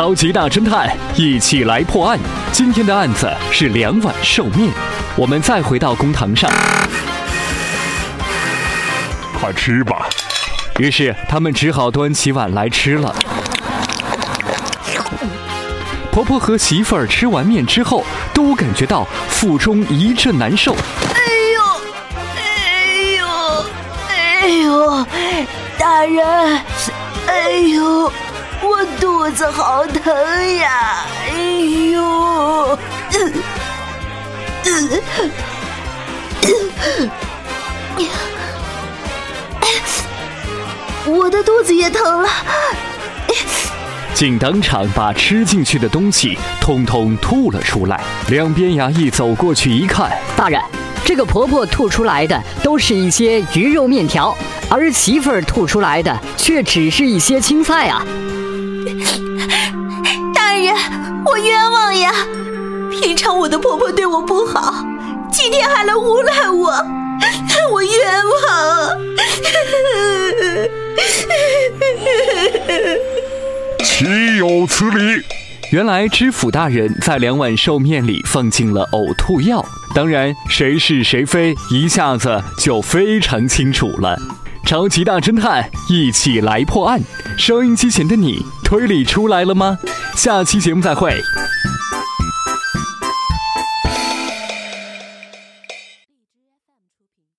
超级大侦探，一起来破案。今天的案子是两碗寿面。我们再回到公堂上，快吃吧。于是他们只好端起碗来吃了。婆婆和媳妇儿吃完面之后，都感觉到腹中一阵难受。哎呦，哎呦，哎呦，大人，哎呦，我肚子好疼呀！哎呦，我的肚子也疼了。竟当场把吃进去的东西通通吐了出来。两边衙役走过去一看，大人，这个婆婆吐出来的都是一些鱼肉面条，而媳妇儿吐出来的却只是一些青菜啊！大人，我冤枉呀！平常我的婆婆对我不好，今天还来诬赖我，我冤枉！岂有此理！原来知府大人在两碗寿面里放进了呕吐药，当然谁是谁非一下子就非常清楚了。超级大侦探，一起来破案。收音机前的你，推理出来了吗？下期节目再会。